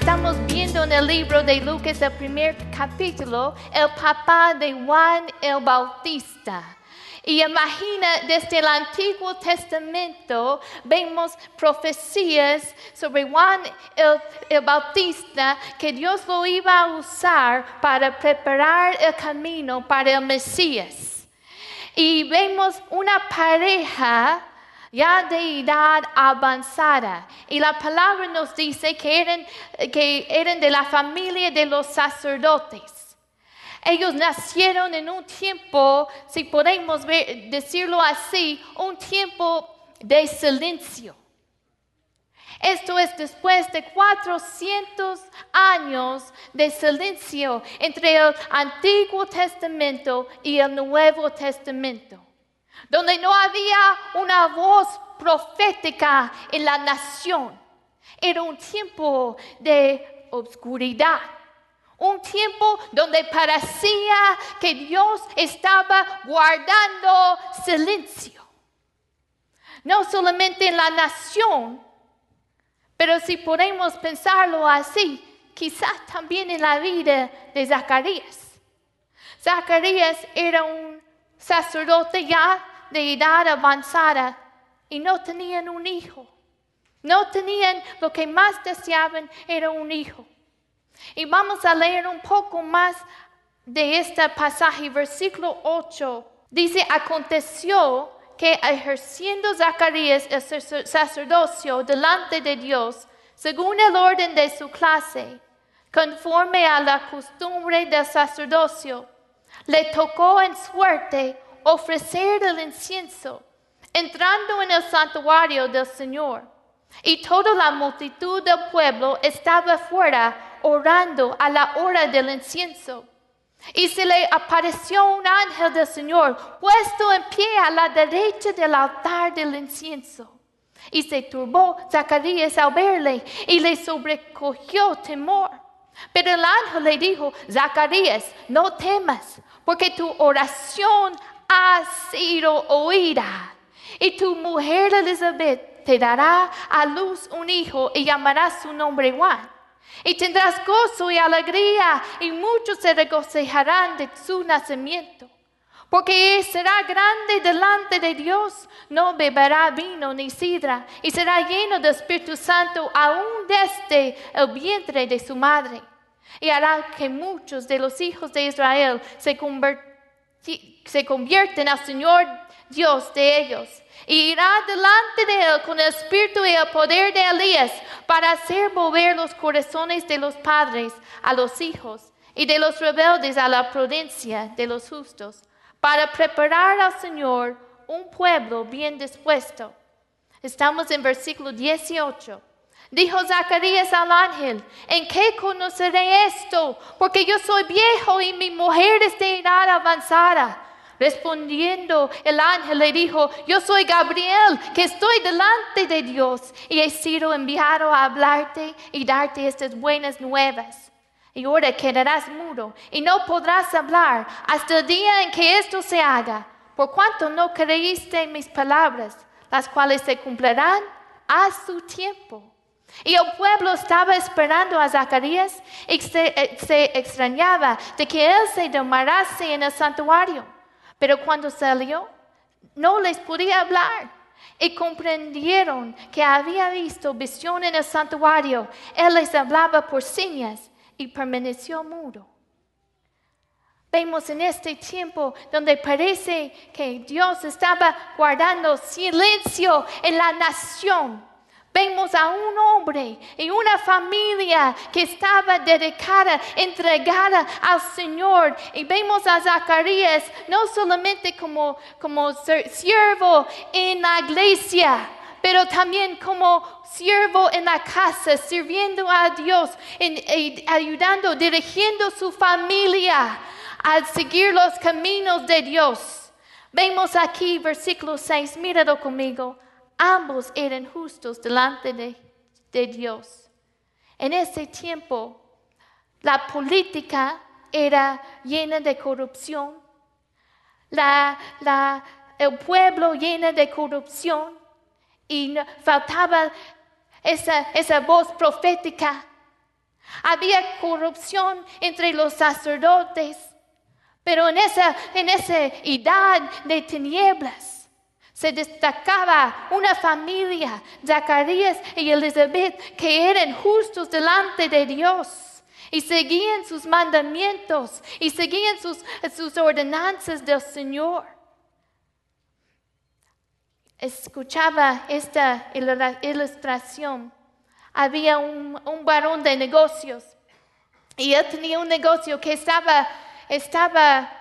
Estamos viendo en el libro de Lucas, el primer capítulo, el papá de Juan el Bautista. Y imagina, desde el Antiguo Testamento vemos profecías sobre Juan el, Bautista que Dios lo iba a usar para preparar el camino para el Mesías. Y vemos una pareja ya de edad avanzada. Y la palabra nos dice que eran, que eran de la familia de los sacerdotes. Ellos nacieron en un tiempo, si podemos decirlo así, un tiempo de silencio. Esto es después de 400 años de silencio entre el Antiguo Testamento y el Nuevo Testamento, donde no había una voz profética en la nación. Era un tiempo de obscuridad un tiempo donde parecía que Dios estaba guardando silencio. No solamente en la nación, pero si podemos pensarlo así, quizás también en la vida de Zacarías. Zacarías era un sacerdote ya de edad avanzada y no tenían un hijo. No tenían lo que más deseaban era un hijo. Y vamos a leer un poco más de este pasaje, versículo 8. Dice, aconteció que ejerciendo Zacarías el sacerdocio delante de Dios, según el orden de su clase, conforme a la costumbre del sacerdocio, le tocó en suerte ofrecer el incienso, entrando en el santuario del Señor. Y toda la multitud del pueblo estaba fuera orando a la hora del incienso. Y se le apareció un ángel del Señor puesto en pie a la derecha del altar del incienso. Y se turbó Zacarías al verle y le sobrecogió temor. Pero el ángel le dijo, Zacarías, no temas, porque tu oración ha sido oída. Y tu mujer Elizabeth te dará a luz un hijo y llamará su nombre Juan. Y tendrás gozo y alegría y muchos se regocijarán de su nacimiento. Porque será grande delante de Dios, no beberá vino ni sidra, y será lleno del Espíritu Santo aún desde el vientre de su madre. Y hará que muchos de los hijos de Israel se, se convierten al Señor Dios de ellos y irá delante de él con el espíritu y el poder de Elías para hacer mover los corazones de los padres a los hijos y de los rebeldes a la prudencia de los justos, para preparar al Señor un pueblo bien dispuesto. Estamos en versículo 18. Dijo Zacarías al ángel, ¿en qué conoceré esto? Porque yo soy viejo y mi mujer es de edad avanzada. Respondiendo el ángel le dijo, yo soy Gabriel, que estoy delante de Dios y he sido enviado a hablarte y darte estas buenas nuevas. Y ahora quedarás mudo y no podrás hablar hasta el día en que esto se haga, por cuanto no creíste en mis palabras, las cuales se cumplirán a su tiempo. Y el pueblo estaba esperando a Zacarías y se, eh, extrañaba de que él se demorase en el santuario. Pero cuando salió, no les podía hablar. Y comprendieron que había visto visión en el santuario. Él les hablaba por señas y permaneció mudo. Vemos en este tiempo donde parece que Dios estaba guardando silencio en la nación Vemos a un hombre y una familia que estaba dedicada, entregada al Señor. Y vemos a Zacarías no solamente como, como siervo en la iglesia, pero también como siervo en la casa, sirviendo a Dios, ayudando, dirigiendo su familia a seguir los caminos de Dios. Vemos aquí versículo 6, míralo conmigo ambos eran justos delante de, Dios. En ese tiempo, la política era llena de corrupción, el pueblo lleno de corrupción y faltaba esa, esa voz profética Había corrupción entre los sacerdotes, pero en esa, en esa edad de tinieblas se destacaba una familia, Zacarías y Elizabeth, que eran justos delante de Dios y seguían sus mandamientos y seguían sus, sus ordenanzas del Señor. Escuchaba esta ilustración había un, varón de negocios y él tenía un negocio que estaba, estaba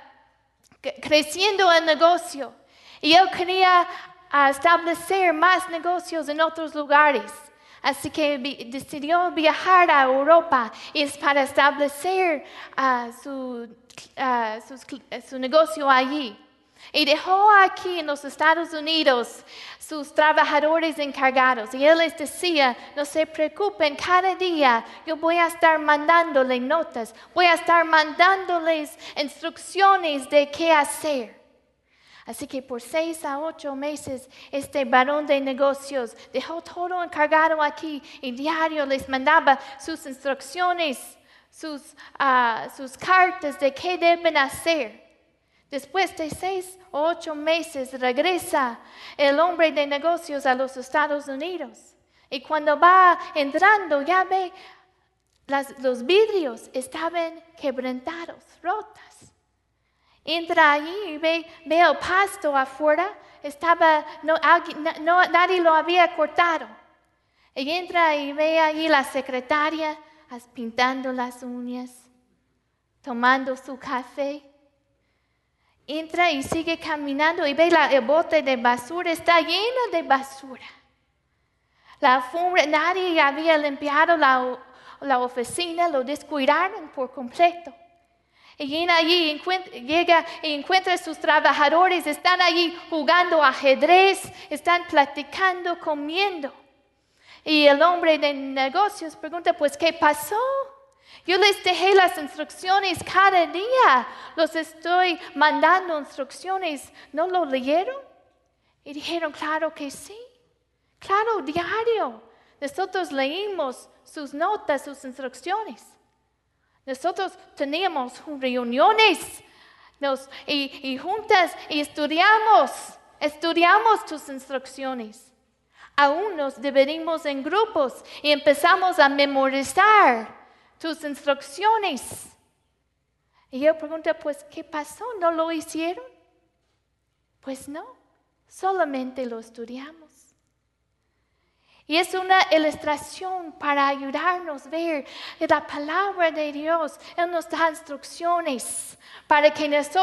creciendo el negocio y él quería ah, establecer más negocios en otros lugares. Así que decidió viajar a Europa y es para establecer ah, su, ah, su negocio allí. Y dejó aquí en los Estados Unidos sus trabajadores encargados. Y él les decía, no se preocupen, cada día yo voy a estar mandándoles notas, voy a estar mandándoles instrucciones de qué hacer. Así que por seis a ocho meses este varón de negocios dejó todo encargado aquí y diario les mandaba sus instrucciones, sus, ah, sus cartas de qué deben hacer. Después de seis o ocho meses regresa el hombre de negocios a los Estados Unidos. Y cuando va entrando ya ve los vidrios estaban quebrantados, rotas. Entra allí y ve, el pasto afuera, estaba, no, nadie lo había cortado. Y entra y ve allí la secretaria pintando las uñas, tomando su café entra y sigue caminando y ve la, el bote de basura, está lleno de basura. La nadie había limpiado la, la oficina, lo descuidaron por completo. Y llega allí, llega y encuentra a sus trabajadores, están allí jugando ajedrez, están platicando, comiendo. Y el hombre de negocios pregunta, pues, ¿qué pasó? Yo les dejé las instrucciones cada día. Los estoy mandando instrucciones. ¿No lo leyeron? Y dijeron, claro que sí. Claro, diario. Nosotros leímos sus notas, sus instrucciones. Nosotros teníamos reuniones y, y juntas y estudiamos, estudiamos tus instrucciones. Aún nos dividimos en grupos y empezamos a memorizar tus instrucciones. Y yo pregunto, pues, ¿qué pasó? ¿No lo hicieron? Pues no, solamente lo estudiamos. Y es una ilustración para ayudarnos a ver la palabra de Dios. Él nos da instrucciones para que nosotros